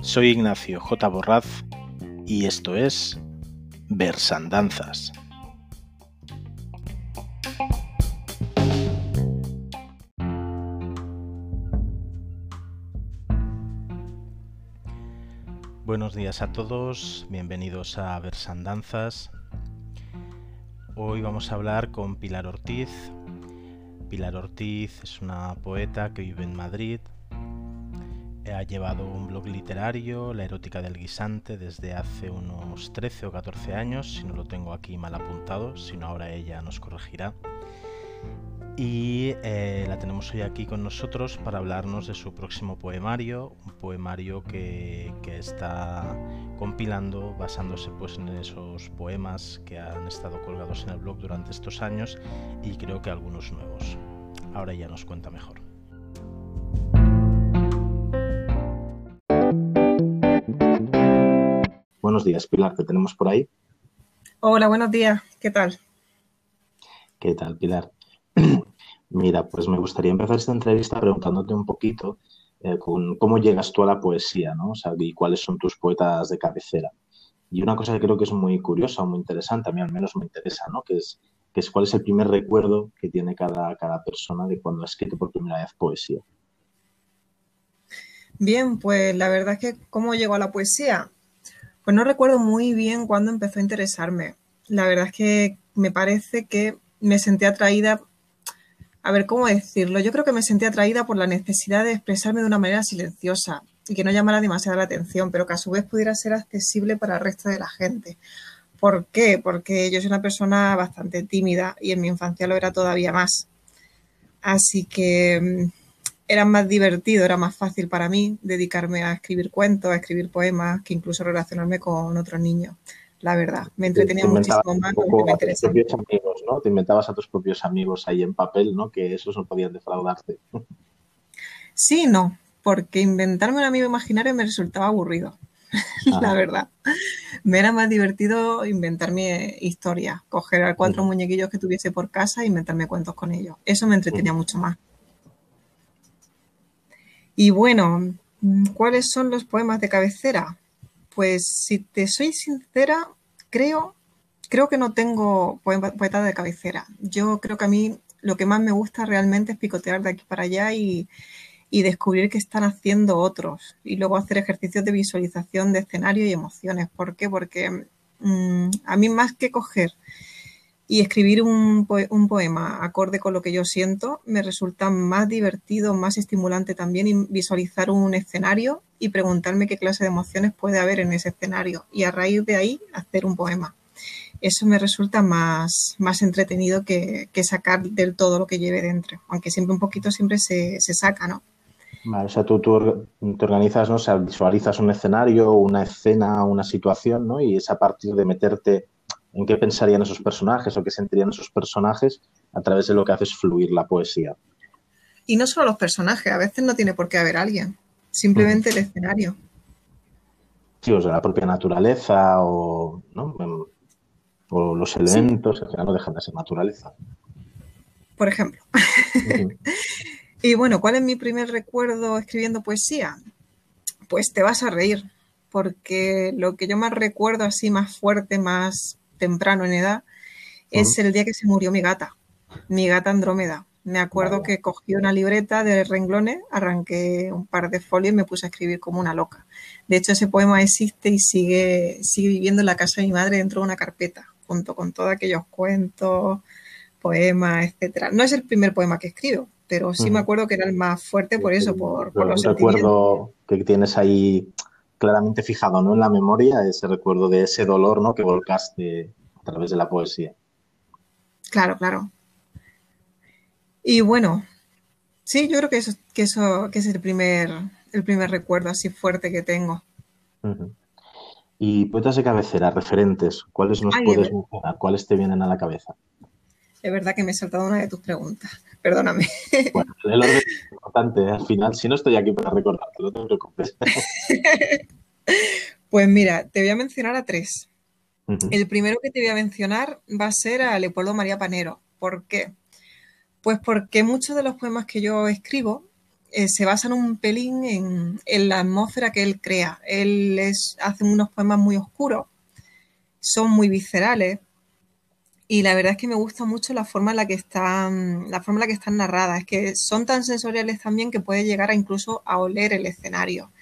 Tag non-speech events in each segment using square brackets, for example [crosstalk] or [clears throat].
Soy Ignacio J. Borraz y esto es Versandanzas. Buenos días a todos, bienvenidos a Versandanzas. Hoy vamos a hablar con Pilar Ortiz. Pilar Ortiz es una poeta que vive en Madrid, ha llevado un blog literario, La erótica del guisante, desde hace unos 13 o 14 años, si no lo tengo aquí mal apuntado, si no ahora ella nos corregirá. Y eh, la tenemos hoy aquí con nosotros para hablarnos de su próximo poemario, un poemario que, que, está compilando basándose pues en esos poemas que han estado colgados en el blog durante estos años y creo que algunos nuevos. Ahora ya nos cuenta mejor. Buenos días, Pilar, ¿te tenemos por ahí? Hola, buenos días, ¿qué tal? ¿Qué tal, Pilar? [clears throat] Mira, pues me gustaría empezar esta entrevista preguntándote un poquito eh, con cómo llegas tú a la poesía, ¿no? O sea, y cuáles son tus poetas de cabecera. Y una cosa que creo que es muy curiosa, muy interesante, a mí al menos me interesa, ¿no? Que es, que es cuál es el primer recuerdo que tiene cada, cada persona de cuando ha escrito por primera vez poesía. Bien, pues la verdad es que cómo llego a la poesía. Pues no recuerdo muy bien cuándo empezó a interesarme. La verdad es que me parece que me sentí atraída, a ver cómo decirlo, yo creo que me sentí atraída por la necesidad de expresarme de una manera silenciosa y que no llamara demasiado la atención, pero que a su vez pudiera ser accesible para el resto de la gente. ¿Por qué? Porque yo soy una persona bastante tímida y en mi infancia lo era todavía más. Así que mm, era más divertido, era más fácil para mí dedicarme a escribir cuentos, a escribir poemas, que incluso relacionarme con otros niños. La verdad, me entretenía muchísimo más. Me amigos, ¿no? Te inventabas a tus propios amigos ahí en papel, ¿no? Que esos no podían defraudarte. Sí, no, porque inventarme un amigo imaginario me resultaba aburrido, [laughs] la ah. verdad. Me era más divertido inventarme historias, coger a cuatro muñequillos que tuviese por casa e inventarme cuentos con ellos. Eso me entretenía mucho más. Y bueno, ¿cuáles son los poemas de cabecera? Pues si te soy sincera, creo, creo que no tengo poetas de cabecera. Yo creo que a mí lo que más me gusta realmente es picotear de aquí para allá y, y descubrir qué están haciendo otros y luego hacer ejercicios de visualización de escenario y emociones. ¿Por qué? Porque mm, a mí más que coger y escribir un, poema acorde con lo que yo siento me resulta más divertido, más estimulante también visualizar un escenario y preguntarme qué clase de emociones puede haber en ese escenario y a raíz de ahí hacer un poema. Eso me resulta más, más entretenido que, sacar del todo lo que lleve dentro, aunque siempre un poquito siempre se, saca, ¿no? O sea, tú, te organizas, ¿no? O visualizas un escenario, una escena, una situación, ¿no? Y es a partir de meterte en qué pensarían esos personajes o qué sentirían esos personajes a través de lo que haces fluir la poesía. Y no solo los personajes, a veces no tiene por qué haber alguien, simplemente el escenario. Sí, o sea, la propia naturaleza o, em, o los elementos, que al final no dejan de ser naturaleza. Por ejemplo. [laughs] y bueno, ¿cuál es mi primer recuerdo escribiendo poesía? Pues te vas a reír, porque lo que yo más recuerdo así más fuerte, más temprano en edad, es el día que se murió mi gata, mi gata Andrómeda. Me acuerdo que cogí una libreta de renglones, arranqué un par de folios y me puse a escribir como una loca. De hecho, ese poema existe y sigue, sigue viviendo en la casa de mi madre dentro de una carpeta, junto con todos aquellos cuentos, poemas, etcétera. No es el primer poema que escribo, pero sí me acuerdo que era el más fuerte por eso, por, por los recuerdo que tienes ahí claramente fijado ¿no? en la memoria ese recuerdo de ese dolor ¿no? que volcaste a través de la poesía. Claro, claro. Y bueno, sí, yo creo que eso, que eso que es el primer, el primer recuerdo así fuerte que tengo. Y poetas de cabecera, referentes, ¿cuáles nos puedes mencionar? ¿Cuáles te vienen a la cabeza? Es verdad que me he saltado una de tus preguntas. Perdóname. Bueno, el orden es importante ¿eh? al final. Si no estoy aquí para recordarte, no te preocupes. [laughs] Pues mira, te voy a mencionar a tres. El primero que te voy a mencionar va a ser a Leopoldo María Panero. ¿Por qué? Pues porque muchos de los poemas que yo escribo eh, se basan un pelín en, la atmósfera que él crea. Él hace unos poemas muy oscuros, son muy viscerales y la verdad es que me gusta mucho la forma en la que están, la forma en la que están narradas. Es que son tan sensoriales también que puede llegar a incluso a oler el escenario.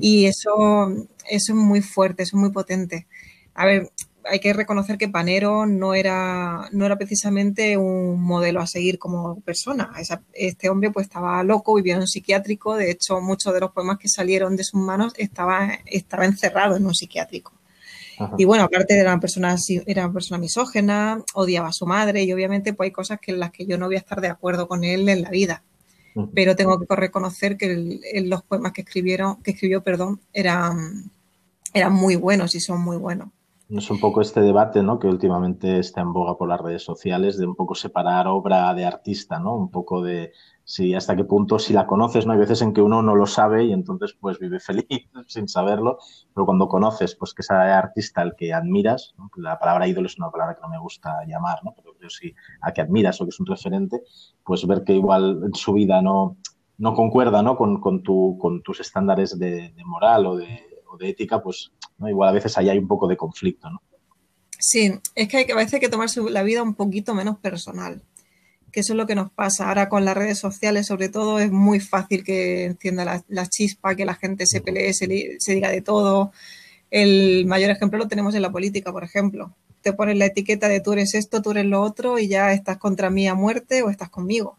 Y eso, eso es muy fuerte, eso es muy potente. A ver, hay que reconocer que Panero no era, no era precisamente un modelo a seguir como persona. este hombre pues estaba loco, vivía en un psiquiátrico. De hecho, muchos de los poemas que salieron de sus manos estaba, estaba encerrado en un psiquiátrico. Y bueno, aparte era una persona, era una persona misógena, odiaba a su madre y obviamente pues hay cosas que en las que yo no voy a estar de acuerdo con él en la vida. Pero tengo que reconocer que los poemas que escribieron, que escribió, perdón, eran, eran muy buenos y son muy buenos. Es un poco este debate, ¿no? Que últimamente está en boga por las redes sociales de un poco separar obra de artista, ¿no? Un poco de si hasta qué punto, si la conoces, ¿no? Hay veces en que uno no lo sabe y entonces pues vive [laughs] feliz sin saberlo, pero cuando conoces pues que ese artista al que admiras, la palabra ídolo es una palabra que no me gusta llamar, ¿no? Pero yo sí a que admiras o que es un referente, pues ver que igual en su vida no, no concuerda, ¿no? Con, con, tu, con tus estándares de moral o de de ética, pues igual a veces ahí hay un poco de conflicto, ¿no? Sí, es que, hay, a veces hay que tomarse la vida un poquito menos personal, que eso es lo que nos pasa. Ahora con las redes sociales, sobre todo, es muy fácil que encienda la, chispa, que la gente se pelee, se, diga de todo. El mayor ejemplo lo tenemos en la política, por ejemplo. Te pones la etiqueta de tú eres esto, tú eres lo otro y ya estás contra mí a muerte o estás conmigo.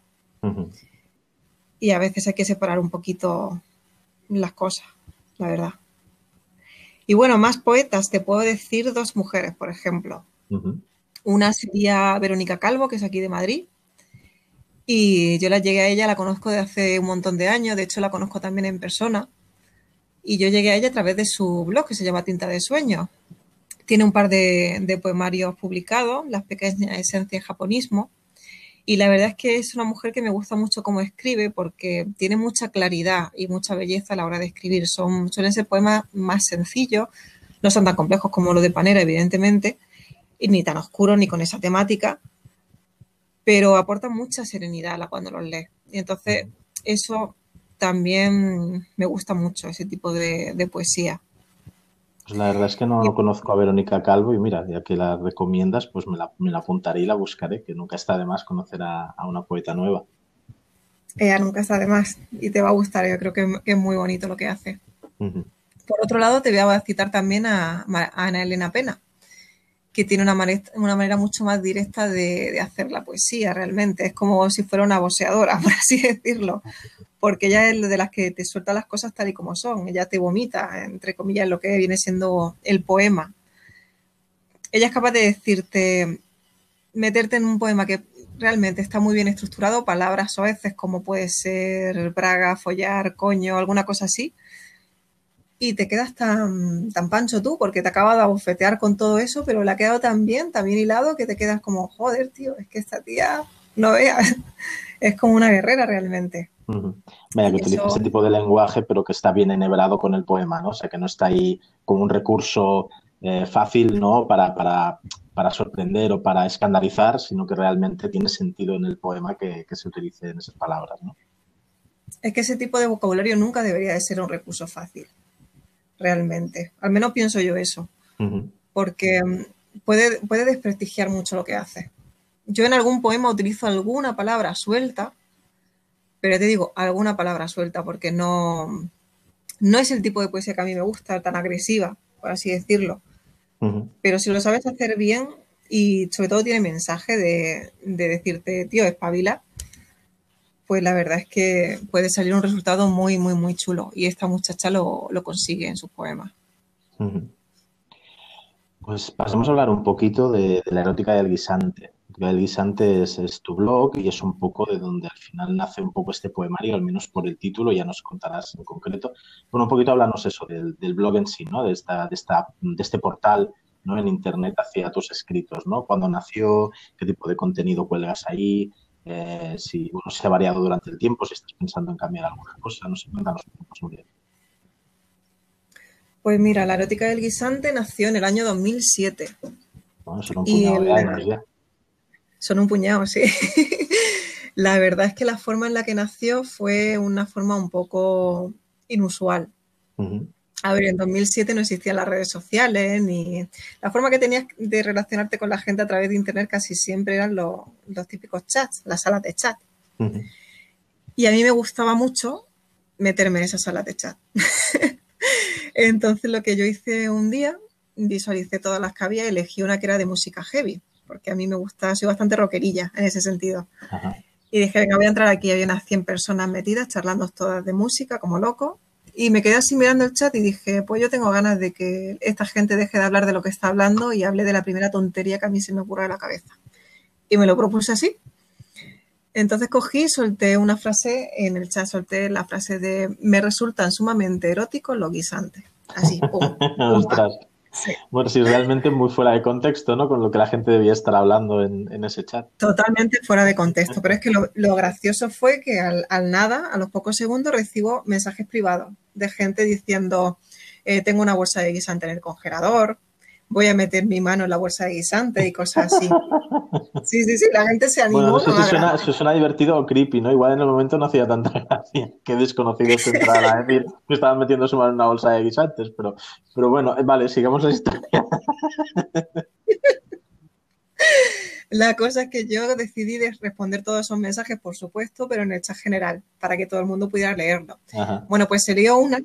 Y a veces hay que separar un poquito las cosas, la verdad. Y bueno, más poetas, te puedo decir dos mujeres, por ejemplo. Una sería Verónica Calvo, que es aquí de Madrid. Y yo la llegué a ella, la conozco de hace un montón de años, de hecho la conozco también en persona. Y yo llegué a ella a través de su blog, que se llama Tinta de Sueños. Tiene un par de, de poemarios publicados, Las pequeñas esencias japonismo. Y la verdad es que es una mujer que me gusta mucho cómo escribe porque tiene mucha claridad y mucha belleza a la hora de escribir. Son, suelen ser poemas más sencillos, no son tan complejos como los de Panera, evidentemente, y ni tan oscuros ni con esa temática, pero aportan mucha serenidad cuando los lees. Y entonces eso también me gusta mucho, ese tipo de poesía. Pues la verdad es que no, conozco a Verónica Calvo y mira, ya que la recomiendas, pues me la, me la apuntaré y la buscaré, que nunca está de más conocer a, una poeta nueva. Ella nunca está de más y te va a gustar, yo creo que, es muy bonito lo que hace. Por otro lado, te voy a citar también a, Ana Elena Pena, que tiene una manera, una manera mucho más directa de, de, hacer la poesía realmente. Es como si fuera una boxeadora, [laughs] por así decirlo porque ella es de las que te suelta las cosas tal y como son, ella te vomita, entre comillas, lo que viene siendo el poema. Ella es capaz de decirte, meterte en un poema que realmente está muy bien estructurado, palabras o veces como puede ser braga, follar, coño, alguna cosa así, y te quedas tan, tan pancho tú porque te acaba de abofetear con todo eso, pero le ha quedado tan bien, tan bien hilado que te quedas como, joder, tío, es que esta tía, no veas, [laughs] es como una guerrera realmente. Que utiliza ese tipo de lenguaje, pero que está bien enhebrado con el poema, ¿no? O sea, que no está ahí como un recurso eh, fácil, ¿no? Para, para, sorprender o para escandalizar, sino que realmente tiene sentido en el poema que, se utilicen esas palabras, ¿no? Es que ese tipo de vocabulario nunca debería de ser un recurso fácil, realmente. Al menos pienso yo eso. Porque mm, puede, puede desprestigiar mucho lo que hace. Yo en algún poema utilizo alguna palabra suelta pero te digo, alguna palabra suelta, porque no, no es el tipo de poesía que a mí me gusta, tan agresiva, por así decirlo. Pero si lo sabes hacer bien y sobre todo tiene mensaje de, decirte, tío, espabila, pues la verdad es que puede salir un resultado muy, muy, muy chulo. Y esta muchacha lo, consigue en sus poemas. Pues pasemos a hablar un poquito de, de la erótica del guisante. El guisante es, tu blog y es un poco de donde al final nace un poco este poemario, al menos por el título, ya nos contarás en concreto. Bueno, un poquito hablarnos eso del, blog en sí, ¿no? De, esta, de, esta, de este portal ¿no? en internet hacia tus escritos, ¿no? Cuándo nació, qué tipo de contenido cuelgas ahí, eh, si uno se ha variado durante el tiempo, si estás pensando en cambiar alguna cosa, no sé, cuéntanos sobre Pues mira, la erótica del guisante nació en el año 2007. Bueno, son un puñado de años ya. Son un puñado, sí. [laughs] La verdad es que la forma en la que nació fue una forma un poco inusual. A ver, en 2007 no existían las redes sociales, ni la forma que tenías de relacionarte con la gente a través de Internet casi siempre eran los, típicos chats, las salas de chat. Y a mí me gustaba mucho meterme en esas salas de chat. [laughs] Entonces lo que yo hice un día, visualicé todas las que había y elegí una que era de música heavy, porque a mí me gusta, soy bastante rockerilla en ese sentido. Y dije, venga, voy a entrar aquí, había unas 100 personas metidas charlando todas de música como loco y me quedé así mirando el chat y dije, pues yo tengo ganas de que esta gente deje de hablar de lo que está hablando y hable de la primera tontería que a mí se me ocurra de la cabeza. Y me lo propuse así. Entonces cogí solté una frase en el chat, solté la frase de me resultan sumamente eróticos los guisantes. Así, [laughs] pum, Bueno, sí, realmente muy fuera de contexto, ¿no? Con lo que la gente debía estar hablando en, ese chat. Totalmente fuera de contexto, pero es que lo, gracioso fue que al, nada, a los pocos segundos, recibo mensajes privados de gente diciendo, eh, tengo una bolsa de guisante en el congelador, voy a meter mi mano en la bolsa de guisante y cosas así. Sí, sí, sí, la gente se animó. Bueno, eso, sí suena, divertido o creepy, ¿no? Igual en el momento no hacía tanta gracia que desconocidos entraran a decir que estaban metiendo su mano en una bolsa de guisantes, pero, pero bueno, eh, vale, sigamos la historia. La cosa es que yo decidí responder todos esos mensajes, por supuesto, pero en el chat general, para que todo el mundo pudiera leerlo. Bueno, pues se leyó una,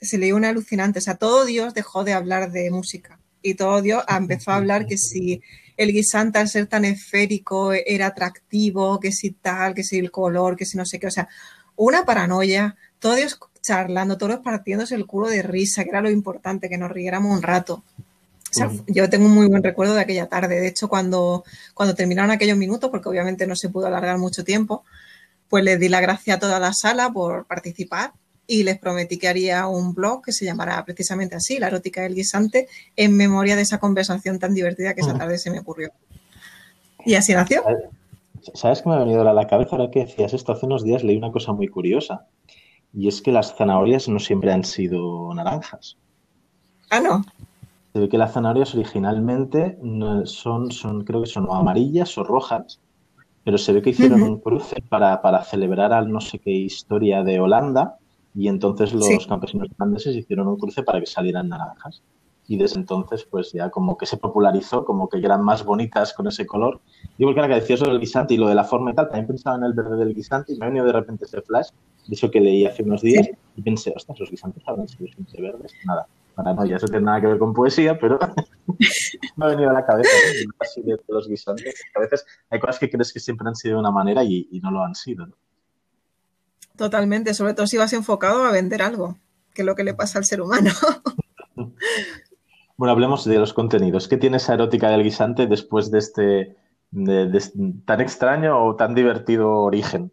se leyó una alucinante. O sea, todo Dios dejó de hablar de música y todo Dios empezó a hablar que si el guisante al ser tan esférico era atractivo, que si tal, que si el color, que si no sé qué, o sea, una paranoia, todo Dios charlando, todos partiéndose el culo de risa, que era lo importante, que nos riéramos un rato. O sea, yo tengo un muy buen recuerdo de aquella tarde. De hecho, cuando, cuando terminaron aquellos minutos, porque obviamente no se pudo alargar mucho tiempo, pues les di la gracia a toda la sala por participar y les prometí que haría un blog que se llamará precisamente así, La erótica del guisante, en memoria de esa conversación tan divertida que esa tarde se me ocurrió. Y así nació. ¿Sabes qué me ha venido a la cabeza ahora que decías esto? Hace unos días leí una cosa muy curiosa y es que las zanahorias no siempre han sido naranjas. Ah, no. Se ve que las zanahorias originalmente son, son creo que son amarillas o rojas, pero se ve que hicieron un cruce para, para celebrar al no sé qué historia de Holanda y entonces los campesinos irlandeses hicieron un cruce para que salieran naranjas. Y desde entonces, pues ya como que se popularizó, como que eran más bonitas con ese color. Digo que era que decía eso del guisante y lo de la forma y tal, también pensaba en el verde del guisante y me ha venido de repente ese flash, de eso que leí hace unos días, y pensé, ostras, los guisantes habrán sido siempre verdes. Nada, ya eso tiene nada que ver con poesía, pero [laughs] me ha venido a la cabeza así de los guisantes. A veces hay cosas que crees que siempre han sido de una manera y, y no lo han sido. ¿no? Totalmente, sobre todo si vas enfocado a vender algo, que es lo que le pasa al ser humano. [laughs] bueno, hablemos de los contenidos. ¿Qué tiene esa erótica del guisante después de este tan extraño o tan divertido origen?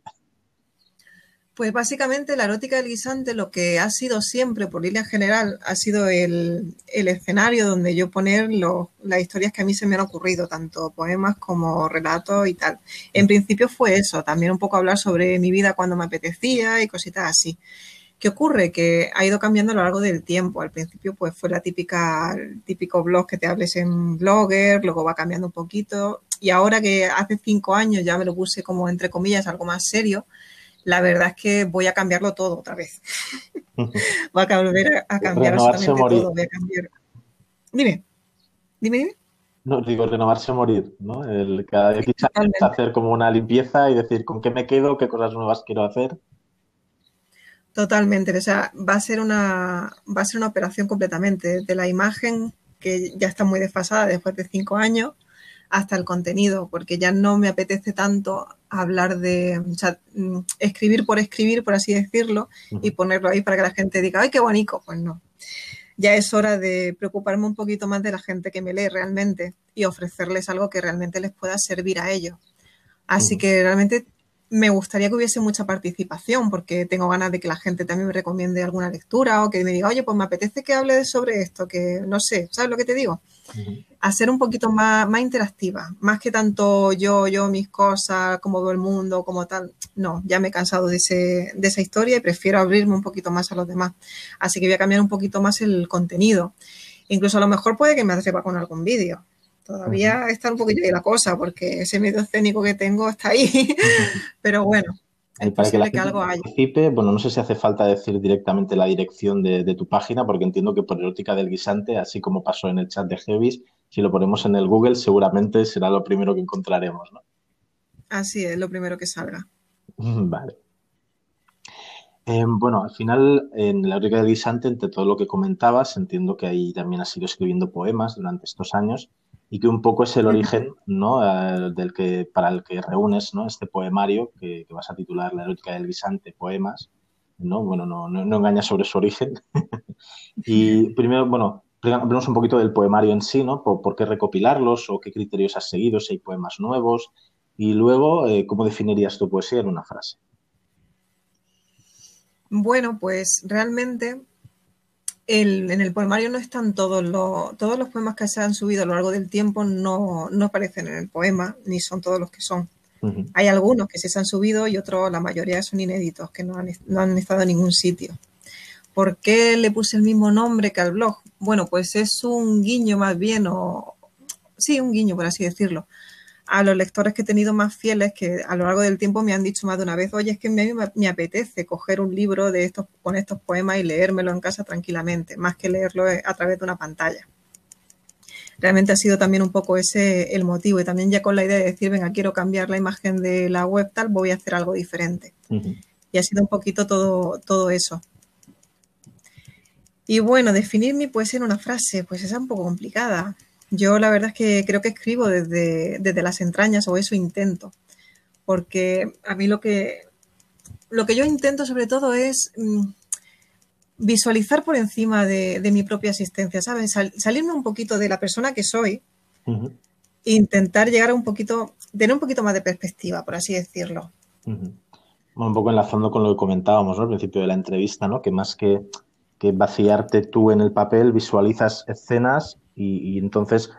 Pues básicamente la erótica del guisante lo que ha sido siempre, por línea general, ha sido el, escenario donde yo poner las historias que a mí se me han ocurrido, tanto poemas como relatos y tal. En principio fue eso, también un poco hablar sobre mi vida cuando me apetecía y cositas así. ¿Qué ocurre? Que ha ido cambiando a lo largo del tiempo. Al principio pues fue la típica, el típico blog que te hables en Blogger, luego va cambiando un poquito. Y ahora que hace cinco años ya me lo puse como entre comillas algo más serio, la verdad es que voy a cambiarlo todo otra vez. [laughs] voy a volver a, cambiar absolutamente todo. Voy a cambiar. Dime, dime, dime. No, digo renovarse o morir, ¿no? El, cada vez hacer como una limpieza y decir con qué me quedo, qué cosas nuevas quiero hacer. Totalmente, o sea, va a ser una, va a ser una operación completamente de la imagen que ya está muy desfasada después de cinco años hasta el contenido, porque ya no me apetece tanto hablar de, o sea, mm, escribir por escribir, por así decirlo, y ponerlo ahí para que la gente diga, ay, qué bonito. Pues no. Ya es hora de preocuparme un poquito más de la gente que me lee realmente y ofrecerles algo que realmente les pueda servir a ellos. Así que realmente me gustaría que hubiese mucha participación porque tengo ganas de que la gente también me recomiende alguna lectura o que me diga, oye, pues me apetece que hable sobre esto, que no sé, ¿sabes lo que te digo? Hacer un poquito más, más interactiva, más que tanto yo, yo, mis cosas, como todo el mundo, como tal. No, ya me he cansado de, ese, de esa historia y prefiero abrirme un poquito más a los demás. Así que voy a cambiar un poquito más el contenido. Incluso a lo mejor puede que me atreva con algún vídeo Todavía está un poquito ahí la cosa, porque ese medio escénico que tengo está ahí. [laughs] Pero bueno, es para que, la que algo haya. Participe, bueno, no sé si hace falta decir directamente la dirección de, tu página, porque entiendo que por erótica del guisante, así como pasó en el chat de Heavis, si lo ponemos en el Google, seguramente será lo primero que encontraremos, ¿no? Así es, lo primero que salga. [laughs] Vale. Em, bueno, al final, en la erótica del guisante, entre todo lo que comentabas, entiendo que ahí también has ido escribiendo poemas durante estos años y que un poco es el origen ¿no? Eh, del que, para el que reúnes ¿no? este poemario que, vas a titular La erótica del guisante, poemas. ¿no? Bueno, no, no, no engaña sobre su origen. [laughs] y primero, bueno, hablemos un poquito del poemario en sí, ¿no? Por, qué recopilarlos o qué criterios has seguido, si hay poemas nuevos. Y luego, eh, ¿cómo definirías tu poesía en una frase? Bueno, pues realmente en el poemario no están todos los, todos los poemas que se han subido a lo largo del tiempo, no, aparecen en el poema, ni son todos los que son. Hay algunos que se han subido y otros, la mayoría son inéditos, que no han, no han estado en ningún sitio. ¿Por qué le puse el mismo nombre que al blog? Bueno, pues es un guiño más bien, o sí, un guiño, por así decirlo, a los lectores que he tenido más fieles que a lo largo del tiempo me han dicho más de una vez, oye, es que a mí me, apetece coger un libro de estos, con estos poemas y leérmelo en casa tranquilamente, más que leerlo a través de una pantalla. Realmente ha sido también un poco ese el motivo y también ya con la idea de decir, venga, quiero cambiar la imagen de la web tal, voy a hacer algo diferente. Y ha sido un poquito todo, todo eso. Y bueno, definir mi poesía en una frase, pues es un poco complicada. Yo la verdad es que creo que escribo desde, las entrañas o eso intento, porque a mí lo que, lo que yo intento sobre todo es mm, visualizar por encima de, mi propia existencia, ¿sabes? salirme un poquito de la persona que soy e intentar llegar a un poquito, tener un poquito más de perspectiva, por así decirlo. un poco enlazando con lo que comentábamos al principio de la entrevista, ¿no? Que más que, que vaciarte tú en el papel, visualizas escenas y, entonces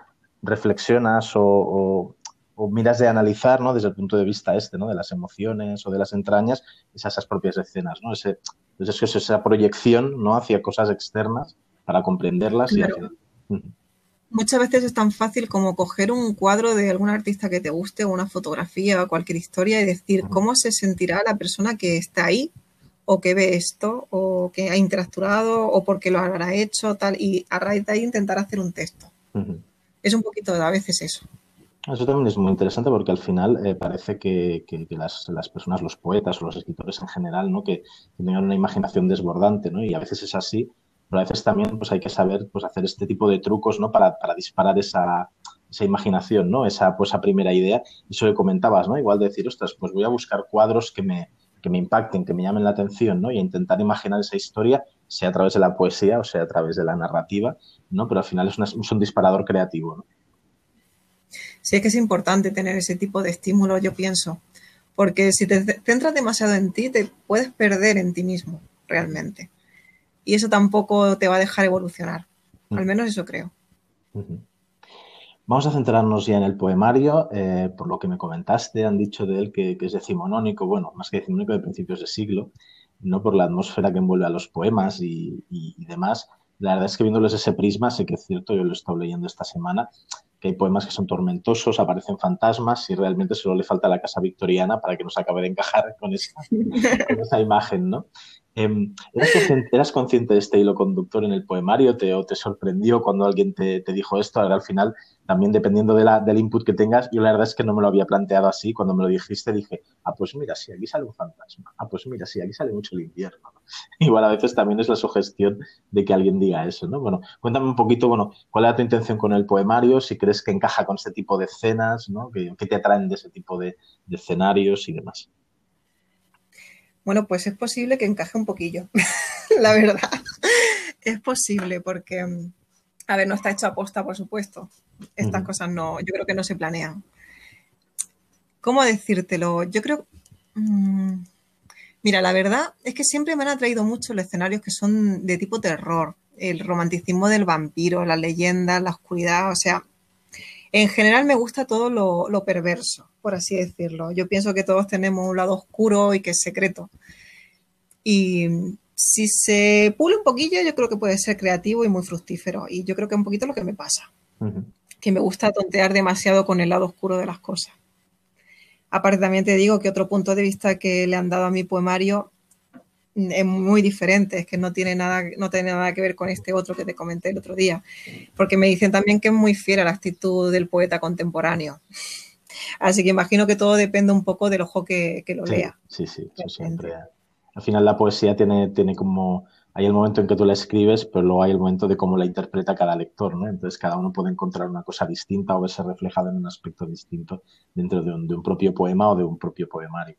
reflexionas o, miras de analizar, ¿no? Desde el punto de vista este, ¿no? De las emociones o de las entrañas, esas, propias escenas, ¿no? Ese, entonces es esa proyección, ¿no? Hacia cosas externas para comprenderlas y Muchas veces es tan fácil como coger un cuadro de algún artista que te guste o una fotografía o cualquier historia y decir cómo se sentirá la persona que está ahí o que ve esto, o que ha interactuado, o porque lo habrá hecho, tal, y a raíz de ahí intentar hacer un texto. Es un poquito a veces eso. Eso también es muy interesante porque al final eh, parece que, las, personas, los poetas o los escritores en general, ¿no? que, tengan una imaginación desbordante, ¿no? y a veces es así, pero a veces también pues, hay que saber pues, hacer este tipo de trucos ¿no? para, disparar esa, esa imaginación, ¿no? esa, pues, esa primera idea. Y eso que comentabas, ¿no? igual de decir, ostras, pues voy a buscar cuadros que me, que me impacten, que me llamen la atención, ¿no? Y intentar imaginar esa historia, sea a través de la poesía o sea a través de la narrativa, ¿no? Pero al final es, un disparador creativo, ¿no? Sí, es que es importante tener ese tipo de estímulo, yo pienso, porque si te centras demasiado en ti, te puedes perder en ti mismo, realmente. Y eso tampoco te va a dejar evolucionar. Al mm. menos eso creo. Vamos a centrarnos ya en el poemario. Eh, por lo que me comentaste, han dicho de él que, es decimonónico, bueno, más que decimonónico de principios de siglo, no por la atmósfera que envuelve a los poemas y, demás. La verdad es que viéndoles ese prisma, sé que es cierto, yo lo he estado leyendo esta semana, que hay poemas que son tormentosos, aparecen fantasmas y realmente solo le falta la casa victoriana para que nos acabe de encajar con esa, con esa imagen, ¿no? Em, ¿eras, consciente, de este hilo conductor en el poemario te, o te sorprendió cuando alguien te, dijo esto? Ahora al final, también dependiendo de la, del input que tengas, yo la verdad es que no me lo había planteado así. Cuando me lo dijiste dije, ah, pues mira, sí, aquí sale un fantasma. Ah, pues mira, sí, aquí sale mucho el invierno. [laughs] Igual a veces también es la sugestión de que alguien diga eso, ¿no? Bueno, cuéntame un poquito, bueno, cuál era tu intención con el poemario, si crees que encaja con este tipo de escenas, ¿no? ¿Qué, te atraen de ese tipo de escenarios y demás? Bueno, pues es posible que encaje un poquillo, [laughs] la verdad. Es posible porque, a ver, no está hecho a posta, por supuesto. Estas cosas no, yo creo que no se planean. ¿Cómo decírtelo? Yo creo... Mm, mira, la verdad es que siempre me han atraído mucho los escenarios que son de tipo terror, el romanticismo del vampiro, la leyenda, la oscuridad, o sea, en general me gusta todo lo, perverso, por así decirlo. Yo pienso que todos tenemos un lado oscuro y que es secreto. Y si se pule un poquillo, yo creo que puede ser creativo y muy fructífero. Y yo creo que es un poquito lo que me pasa. que me gusta tontear demasiado con el lado oscuro de las cosas. Aparte también te digo que otro punto de vista que le han dado a mi poemario es muy diferente, es que no tiene nada, no tiene nada que ver con este otro que te comenté el otro día, porque me dicen también que es muy fiel a la actitud del poeta contemporáneo. Así que imagino que todo depende un poco del ojo que, lo lea. Sí, sí, siempre. Al final la poesía tiene, tiene como, hay el momento en que tú la escribes, pero luego hay el momento de cómo la interpreta cada lector, ¿no? Entonces cada uno puede encontrar una cosa distinta o verse reflejado en un aspecto distinto dentro de un, de un propio poema o de un propio poemario.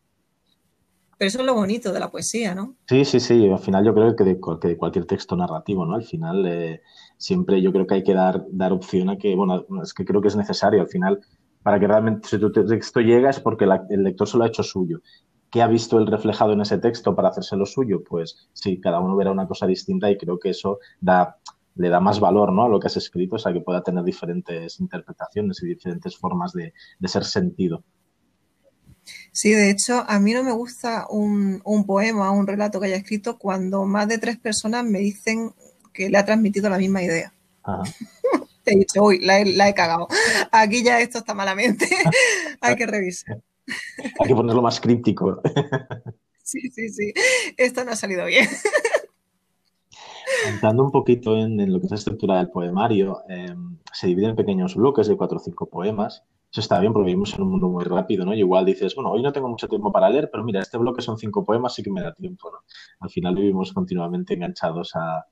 Pero eso es lo bonito de la poesía, ¿no? Sí, sí, sí. Al final yo creo que de, cualquier texto narrativo, ¿no? Al final eh, siempre yo creo que hay que dar, dar opción a que, bueno, es que creo que es necesario. Al final, para que realmente si tu texto llega es porque el lector se lo ha hecho suyo. ¿Qué ha visto el reflejado en ese texto para hacérselo suyo? Pues sí, cada uno verá una cosa distinta y creo que eso da, le da más valor ¿no? a lo que has escrito, o sea, que pueda tener diferentes interpretaciones y diferentes formas de ser sentido. Sí, de hecho, a mí no me gusta un, un poema o un relato que haya escrito cuando más de tres personas me dicen que le ha transmitido la misma idea. [laughs] Te he dicho, uy, la he, cagado. Aquí ya esto está malamente. [laughs] Hay que revisar. Hay que ponerlo más críptico. [laughs] sí, sí, sí. Esto no ha salido bien. Entrando un poquito en, lo que es la estructura del poemario, em, se divide en pequeños bloques de cuatro o cinco poemas eso está bien porque vivimos en un mundo muy rápido, ¿no? Y igual dices, bueno, hoy no tengo mucho tiempo para leer, pero mira, este bloque son cinco poemas, sí que me da tiempo, ¿no? Al final vivimos continuamente enganchados a,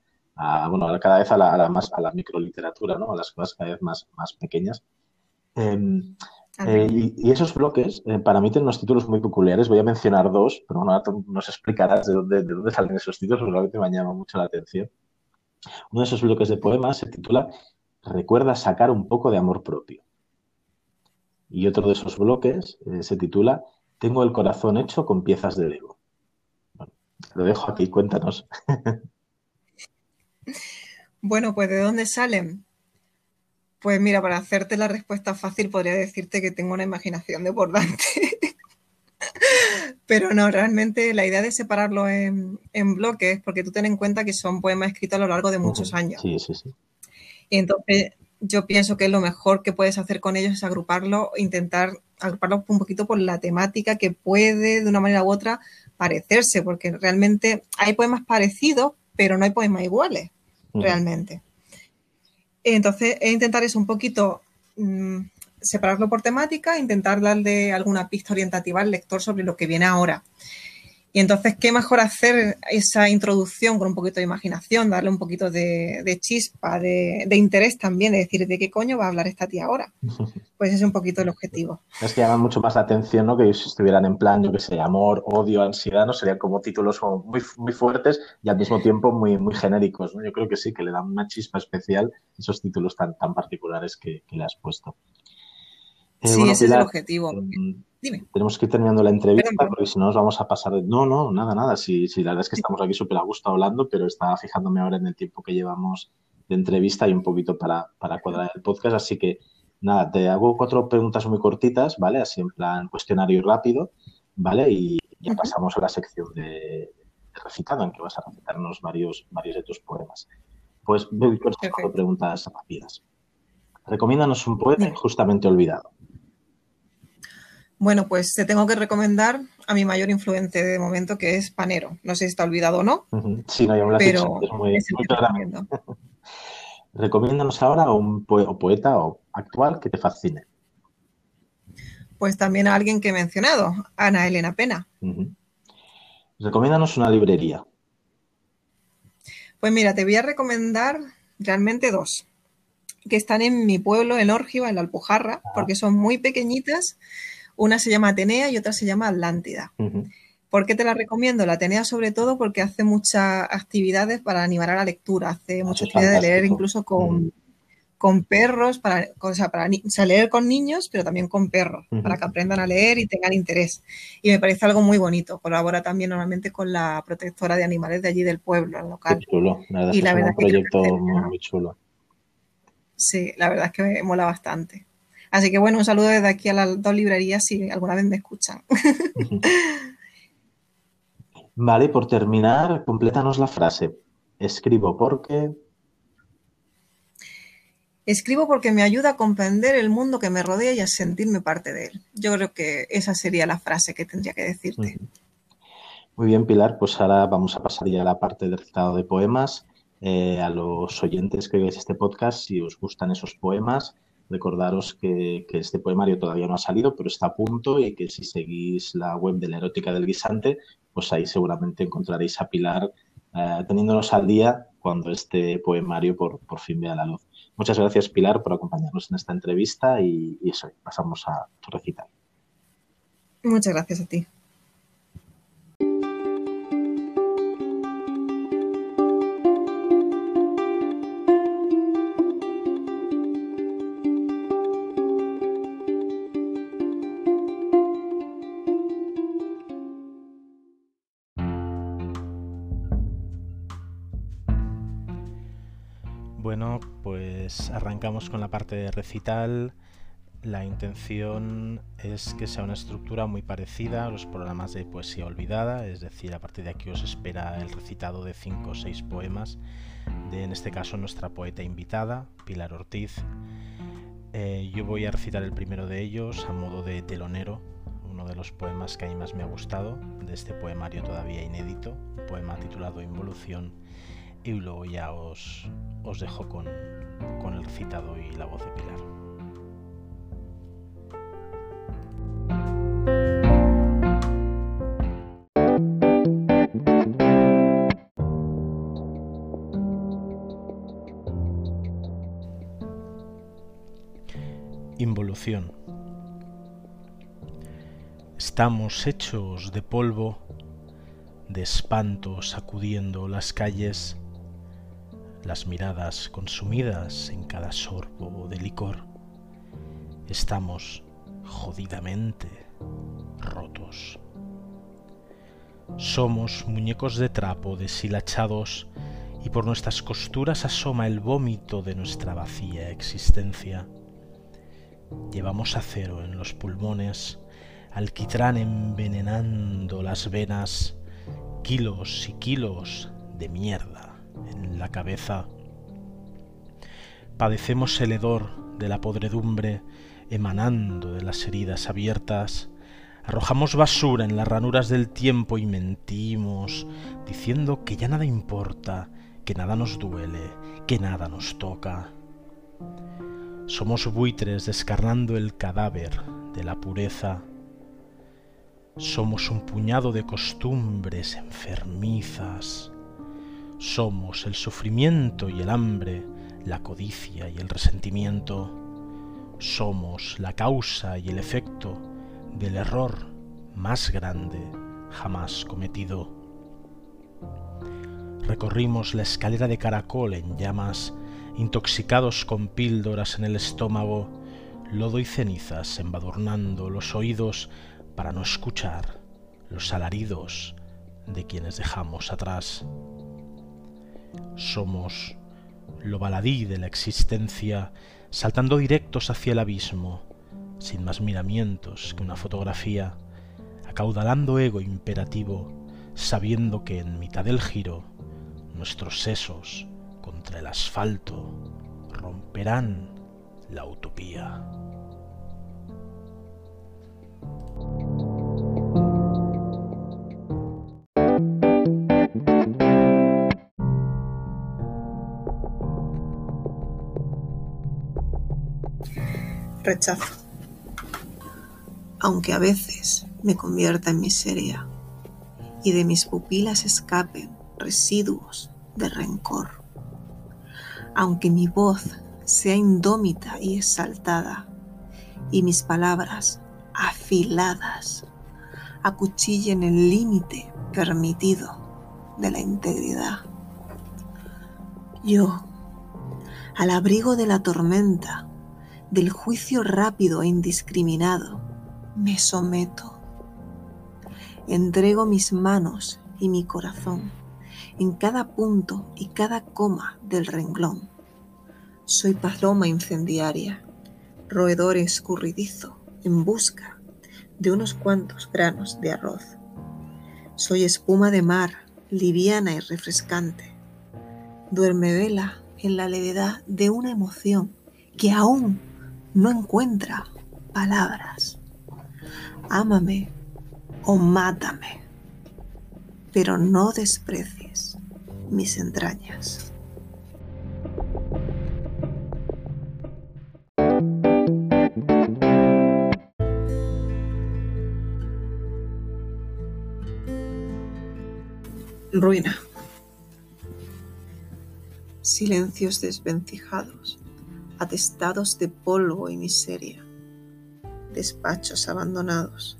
bueno, cada vez a la, más, a la microliteratura, ¿no? A las cosas cada vez más, más pequeñas. Em, eh, y, esos bloques, eh, para mí tienen unos títulos muy peculiares. Voy a mencionar dos, pero bueno, ahora nos explicarás de dónde, de dónde salen esos títulos, porque realmente me han llamado mucho la atención. Uno de esos bloques de poemas se titula Recuerda sacar un poco de amor propio. Y otro de esos bloques eh, se titula Tengo el corazón hecho con piezas de Lego. Bueno, lo dejo aquí, cuéntanos. [laughs] bueno, pues ¿de dónde salen? Pues mira, para hacerte la respuesta fácil podría decirte que tengo una imaginación desbordante. [laughs] Pero no, realmente la idea de separarlo en, en, bloques, porque tú ten en cuenta que son poemas escritos a lo largo de muchos años. Sí, sí, sí. Y entonces yo pienso que lo mejor que puedes hacer con ellos es agruparlo, intentar agruparlo un poquito por la temática que puede de una manera u otra parecerse, porque realmente hay poemas parecidos, pero no hay poemas iguales, realmente. Entonces, intentar eso un poquito, mm, separarlo por temática, intentar darle alguna pista orientativa al lector sobre lo que viene ahora. Y entonces, ¿qué mejor hacer esa introducción con un poquito de imaginación, darle un poquito de, chispa, de, interés también, de decir, ¿de qué coño va a hablar esta tía ahora? [laughs] Pues es un poquito el objetivo. Es que llaman mucho más la atención, ¿no? Que si estuvieran en plan, yo que sé, amor, odio, ansiedad, ¿no? Serían como títulos muy, muy fuertes y al mismo tiempo muy, muy genéricos, ¿no? Yo creo que sí, que le dan una chispa especial esos títulos tan, tan particulares que, le has puesto. Sí, ese es el objetivo. Em, tenemos que ir terminando la entrevista porque si no nos vamos a pasar de... No, no, nada, nada. Sí, sí, la verdad es que estamos aquí súper a gusto hablando, pero estaba fijándome ahora en el tiempo que llevamos de entrevista y un poquito para, para cuadrar el podcast. Así que nada, te hago cuatro preguntas muy cortitas, ¿vale? Así en plan cuestionario rápido, ¿vale? Y ya pasamos a la sección de, recitado en que vas a recitarnos varios, varios de tus poemas. Pues voy con cuatro preguntas rápidas. Recomiéndanos un poema injustamente olvidado. Bueno, pues te tengo que recomendar a mi mayor influente de momento, que es Panero. No sé si está olvidado o no. Sí, no, ya me lo pero es muy, muy [laughs] Recomiéndanos ahora a un poeta o actual que te fascine. Pues también a alguien que he mencionado, Ana Elena Pena. Recomiéndanos una librería. Pues mira, te voy a recomendar realmente dos, que están en mi pueblo, en Órgiva, en la Alpujarra, ah. porque son muy pequeñitas una se llama Atenea y otra se llama Atlántida. ¿Por qué te la recomiendo? La Atenea sobre todo porque hace muchas actividades para animar a la lectura, hace muchas actividades de leer incluso con, con perros, para, o sea, para leer con niños, pero también con perros, para que aprendan a leer y tengan interés. Y me parece algo muy bonito. Colabora también normalmente con la protectora de animales de allí del pueblo, local. chulo, y la verdad es un proyecto muy chulo. Sí, la verdad es que me mola bastante. Así que bueno, un saludo desde aquí a las dos librerías si alguna vez me escuchan. Vale, por terminar, complétanos la frase. Escribo porque... Escribo porque me ayuda a comprender el mundo que me rodea y a sentirme parte de él. Yo creo que esa sería la frase que tendría que decirte. Muy bien, Pilar, pues ahora vamos a pasar ya a la parte del recitado de poemas. Eh, a los oyentes que veis este podcast, si os gustan esos poemas, recordaros que, este poemario todavía no ha salido, pero está a punto y que si seguís la web de la erótica del guisante, pues ahí seguramente encontraréis a Pilar eh, teniéndonos al día cuando este poemario por, por, fin vea la luz. Muchas gracias, Pilar, por acompañarnos en esta entrevista y, y eso, pasamos a tu recital. Muchas gracias a ti. Bueno, pues arrancamos con la parte de recital. La intención es que sea una estructura muy parecida a los programas de poesía olvidada, es decir, a partir de aquí os espera el recitado de cinco o seis poemas de, en este caso, nuestra poeta invitada, Pilar Ortiz. Eh, yo voy a recitar el primero de ellos a modo de telonero, uno de los poemas que a mí más me ha gustado, de este poemario todavía inédito, un poema titulado Involución y luego ya os, os dejo con, con el recitado y la voz de Pilar. Involución. Estamos hechos de polvo, de espanto sacudiendo las calles las miradas consumidas en cada sorbo de licor, estamos jodidamente rotos. Somos muñecos de trapo deshilachados y por nuestras costuras asoma el vómito de nuestra vacía existencia. Llevamos acero en los pulmones, alquitrán envenenando las venas, kilos y kilos de mierda en la cabeza. Padecemos el hedor de la podredumbre emanando de las heridas abiertas. Arrojamos basura en las ranuras del tiempo y mentimos, diciendo que ya nada importa, que nada nos duele, que nada nos toca. Somos buitres descarnando el cadáver de la pureza. Somos un puñado de costumbres enfermizas somos el sufrimiento y el hambre, la codicia y el resentimiento. Somos la causa y el efecto del error más grande jamás cometido. Recorrimos la escalera de caracol en llamas, intoxicados con píldoras en el estómago, lodo y cenizas embadurnando los oídos para no escuchar los alaridos de quienes dejamos atrás somos lo baladí de la existencia, saltando directos hacia el abismo, sin más miramientos que una fotografía, acaudalando ego imperativo, sabiendo que en mitad del giro nuestros sesos contra el asfalto romperán la utopía. Rechazo, aunque a veces me convierta en miseria y de mis pupilas escapen residuos de rencor, aunque mi voz sea indómita y exaltada y mis palabras afiladas acuchillen el límite permitido de la integridad. Yo, al abrigo de la tormenta, del juicio rápido e indiscriminado, me someto. Entrego mis manos y mi corazón en cada punto y cada coma del renglón. Soy paloma incendiaria, roedor escurridizo en busca de unos cuantos granos de arroz. Soy espuma de mar, liviana y refrescante. Duerme vela en la levedad de una emoción que aún no encuentra palabras. Ámame o mátame, pero no desprecies mis entrañas. Ruina. Silencios desvencijados, atestados de polvo y miseria. Despachos abandonados,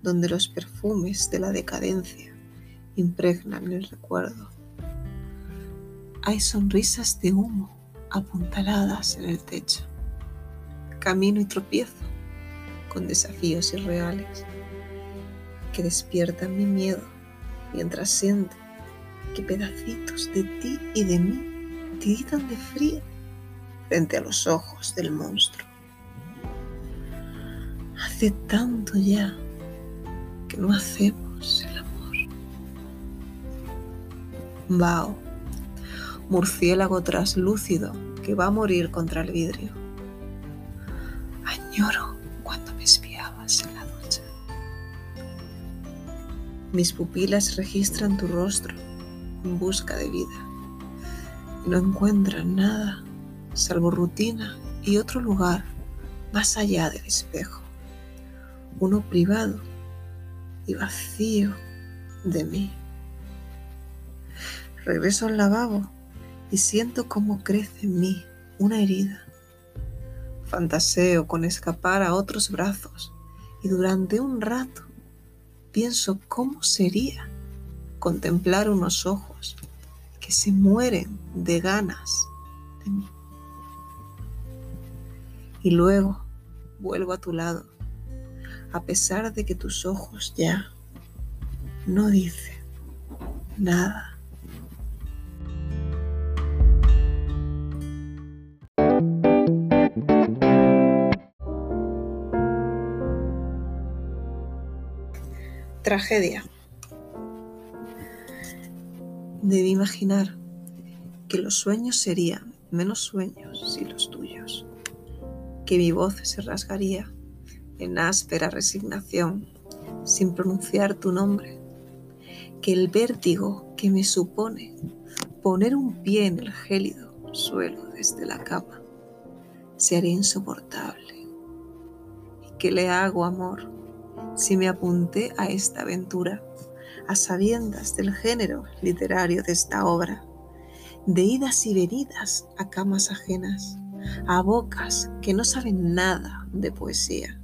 donde los perfumes de la decadencia impregnan el recuerdo. Hay sonrisas de humo apuntaladas en el techo. Camino y tropiezo con desafíos irreales que despiertan mi miedo mientras siento que pedacitos de ti y de mí tiritan de frío frente a los ojos del monstruo. Hace tanto ya que no hacemos el amor. Bao, murciélago traslúcido que va a morir contra el vidrio. Añoro cuando me espiabas en la ducha. Mis pupilas registran tu rostro en busca de vida. Y no encuentran nada salvo rutina y otro lugar más allá del espejo. Uno privado y vacío de mí. Regreso al lavabo y siento cómo crece en mí una herida. Fantaseo con escapar a otros brazos y durante un rato pienso cómo sería contemplar unos ojos que se mueren de ganas de mí. Y luego vuelvo a tu lado, a pesar de que tus ojos ya no dicen nada. Tragedia. Debí imaginar que los sueños serían menos sueños si los tuyos, que mi voz se rasgaría en áspera resignación sin pronunciar tu nombre, que el vértigo que me supone poner un pie en el gélido suelo desde la cama se insoportable. ¿Y qué le hago, amor, si me apunté a esta aventura? a sabiendas del género literario de esta obra, de idas y venidas a camas ajenas, a bocas que no saben nada de poesía,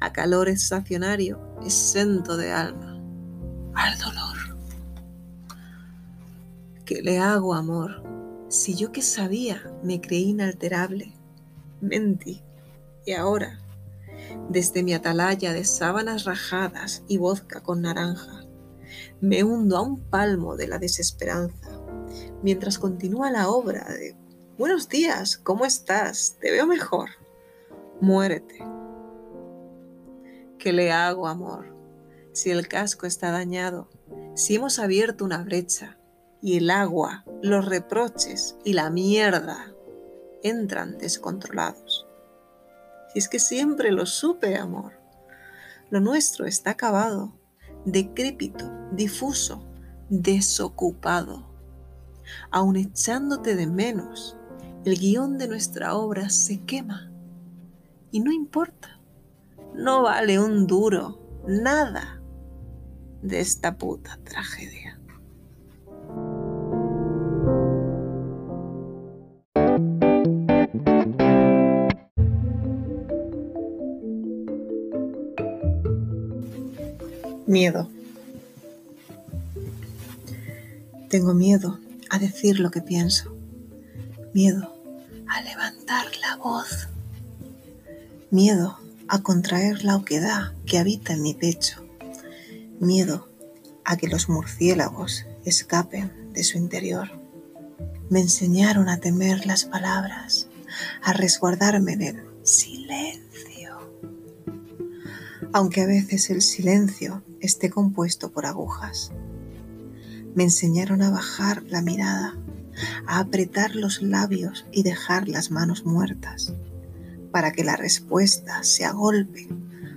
a calor estacionario exento de alma, al dolor. ¿Qué le hago, amor, si yo que sabía me creí inalterable? Mentí. Y ahora, desde mi atalaya de sábanas rajadas y vodka con naranja, me hundo a un palmo de la desesperanza, mientras continúa la obra de Buenos días, ¿cómo estás? Te veo mejor. Muérete. ¿Qué le hago, amor? Si el casco está dañado, si hemos abierto una brecha y el agua, los reproches y la mierda entran descontrolados. Si es que siempre lo supe, amor. Lo nuestro está acabado decrépito, difuso, desocupado. Aun echándote de menos, el guion de nuestra obra se quema. Y no importa, no vale un duro, nada de esta puta tragedia. Miedo. Tengo miedo a decir lo que pienso. Miedo voz. Miedo a contraer la oquedad que habita en mi pecho. Miedo a que los murciélagos escapen de su interior. Me enseñaron a temer las palabras, a resguardarme en el silencio aunque a veces el silencio esté compuesto por agujas. Me enseñaron a bajar la mirada, a apretar los labios y dejar las manos muertas, para que la respuesta se agolpe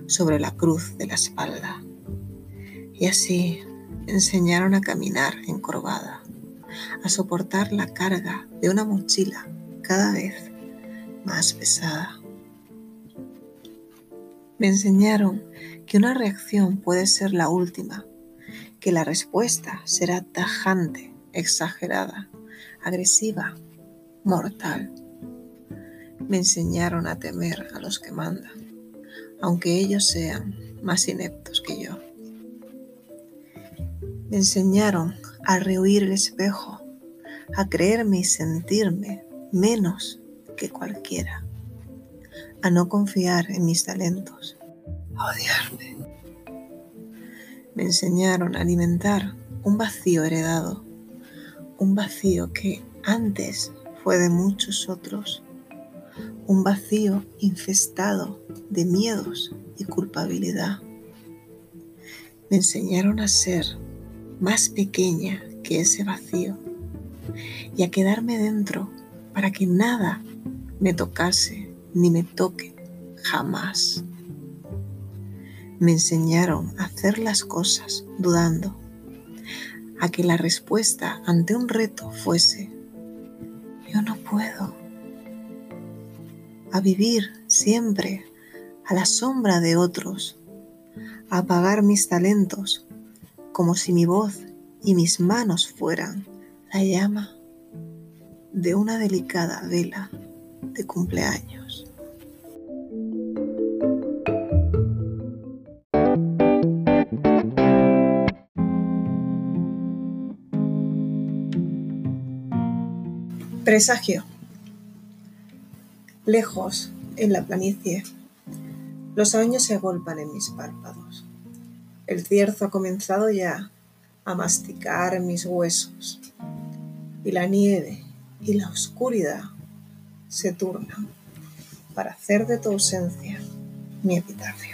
sobre la cruz de la espalda. Y así enseñaron a caminar encorvada, a soportar la carga de una mochila cada vez más pesada. Me enseñaron que una reacción puede ser la última, que la respuesta será tajante, exagerada, agresiva, mortal. Me enseñaron a temer a los que mandan, aunque ellos sean más ineptos que yo. Me enseñaron a rehuir el espejo, a creerme y sentirme menos que cualquiera, a no confiar en mis talentos, a odiarme. Me enseñaron a alimentar un vacío heredado, un vacío que antes fue de muchos otros, un vacío infestado de miedos y culpabilidad. Me enseñaron a ser más pequeña que ese vacío y a quedarme dentro para que nada me tocase ni me toque jamás. Me enseñaron a hacer las cosas dudando, a que la respuesta ante un reto fuese, yo no puedo, a vivir siempre a la sombra de otros, a apagar mis talentos como si mi voz y mis manos fueran la llama de una delicada vela de cumpleaños. Presagio. Lejos, en la planicie, los años se agolpan en mis párpados. El cierzo ha comenzado ya a masticar mis huesos y la nieve y la oscuridad se turnan para hacer de tu ausencia mi epitafio.